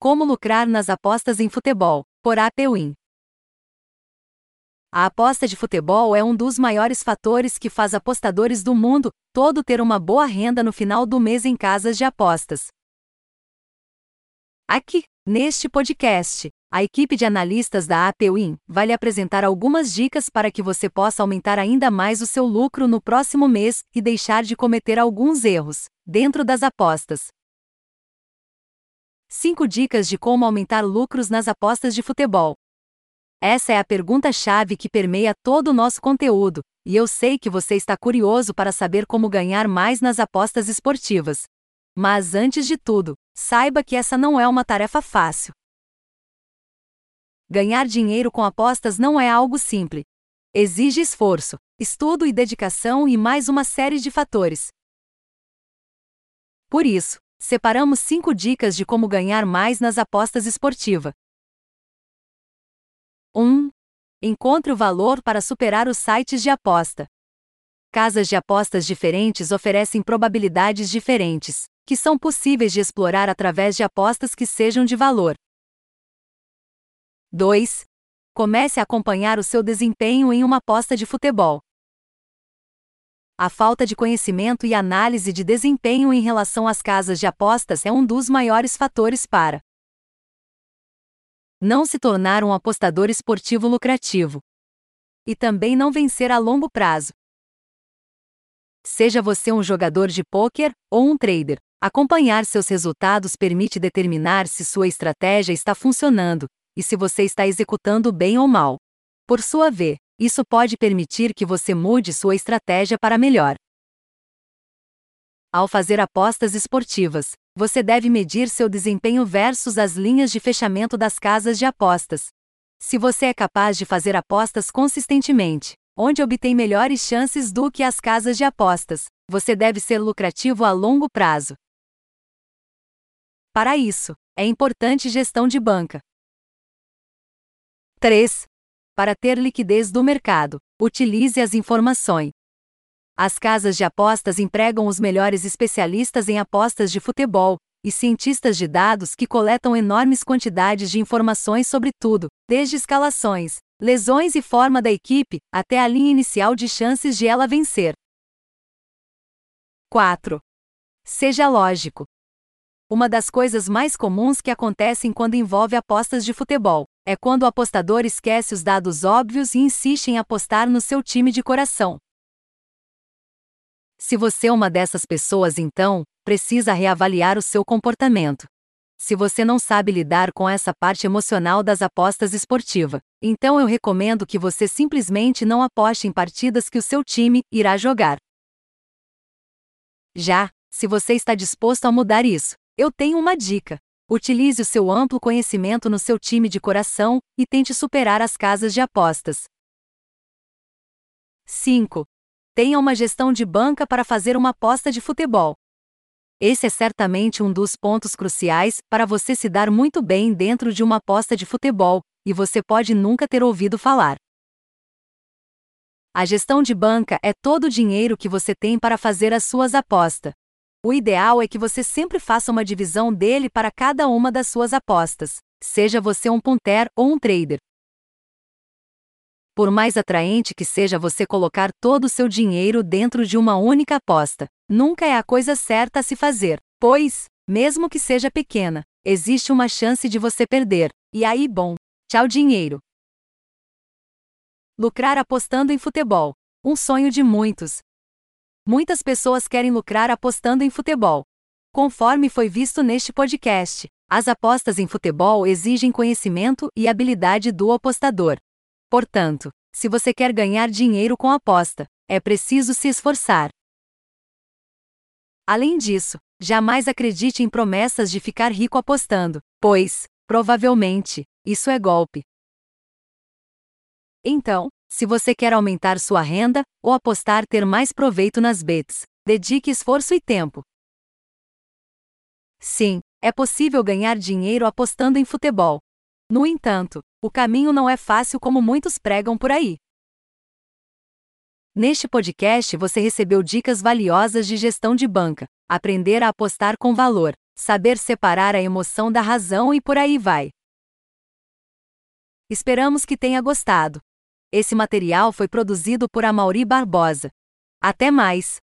Como lucrar nas apostas em futebol, por APWin. A aposta de futebol é um dos maiores fatores que faz apostadores do mundo todo ter uma boa renda no final do mês em casas de apostas. Aqui, neste podcast, a equipe de analistas da APWin vai lhe apresentar algumas dicas para que você possa aumentar ainda mais o seu lucro no próximo mês e deixar de cometer alguns erros dentro das apostas. 5 dicas de como aumentar lucros nas apostas de futebol. Essa é a pergunta-chave que permeia todo o nosso conteúdo, e eu sei que você está curioso para saber como ganhar mais nas apostas esportivas. Mas antes de tudo, saiba que essa não é uma tarefa fácil. Ganhar dinheiro com apostas não é algo simples. Exige esforço, estudo e dedicação e mais uma série de fatores. Por isso, separamos 5 dicas de como ganhar mais nas apostas esportivas. 1. Encontre o valor para superar os sites de aposta. Casas de apostas diferentes oferecem probabilidades diferentes, que são possíveis de explorar através de apostas que sejam de valor. 2. Comece a acompanhar o seu desempenho em uma aposta de futebol. A falta de conhecimento e análise de desempenho em relação às casas de apostas é um dos maiores fatores para não se tornar um apostador esportivo lucrativo. E também não vencer a longo prazo. Seja você um jogador de pôquer ou um trader, acompanhar seus resultados permite determinar se sua estratégia está funcionando e se você está executando bem ou mal. Por sua vez, isso pode permitir que você mude sua estratégia para melhor. Ao fazer apostas esportivas, você deve medir seu desempenho versus as linhas de fechamento das casas de apostas. Se você é capaz de fazer apostas consistentemente, onde obtém melhores chances do que as casas de apostas, você deve ser lucrativo a longo prazo. Para isso, é importante gestão de banca. 3. Para ter liquidez do mercado, utilize as informações. As casas de apostas empregam os melhores especialistas em apostas de futebol e cientistas de dados que coletam enormes quantidades de informações sobre tudo, desde escalações, lesões e forma da equipe, até a linha inicial de chances de ela vencer. 4. Seja lógico. Uma das coisas mais comuns que acontecem quando envolve apostas de futebol é quando o apostador esquece os dados óbvios e insiste em apostar no seu time de coração. Se você é uma dessas pessoas, então, precisa reavaliar o seu comportamento. Se você não sabe lidar com essa parte emocional das apostas esportivas, então eu recomendo que você simplesmente não aposte em partidas que o seu time irá jogar. Já, se você está disposto a mudar isso, eu tenho uma dica. Utilize o seu amplo conhecimento no seu time de coração e tente superar as casas de apostas. 5 tenha uma gestão de banca para fazer uma aposta de futebol. Esse é certamente um dos pontos cruciais para você se dar muito bem dentro de uma aposta de futebol, e você pode nunca ter ouvido falar. A gestão de banca é todo o dinheiro que você tem para fazer as suas apostas. O ideal é que você sempre faça uma divisão dele para cada uma das suas apostas, seja você um punter ou um trader. Por mais atraente que seja você colocar todo o seu dinheiro dentro de uma única aposta, nunca é a coisa certa a se fazer, pois, mesmo que seja pequena, existe uma chance de você perder. E aí, bom, tchau dinheiro. Lucrar apostando em futebol. Um sonho de muitos. Muitas pessoas querem lucrar apostando em futebol. Conforme foi visto neste podcast, as apostas em futebol exigem conhecimento e habilidade do apostador. Portanto, se você quer ganhar dinheiro com aposta, é preciso se esforçar. Além disso, jamais acredite em promessas de ficar rico apostando, pois, provavelmente, isso é golpe. Então, se você quer aumentar sua renda ou apostar ter mais proveito nas bets, dedique esforço e tempo. Sim, é possível ganhar dinheiro apostando em futebol. No entanto, o caminho não é fácil como muitos pregam por aí. Neste podcast você recebeu dicas valiosas de gestão de banca, aprender a apostar com valor, saber separar a emoção da razão e por aí vai. Esperamos que tenha gostado. Esse material foi produzido por Amauri Barbosa. Até mais!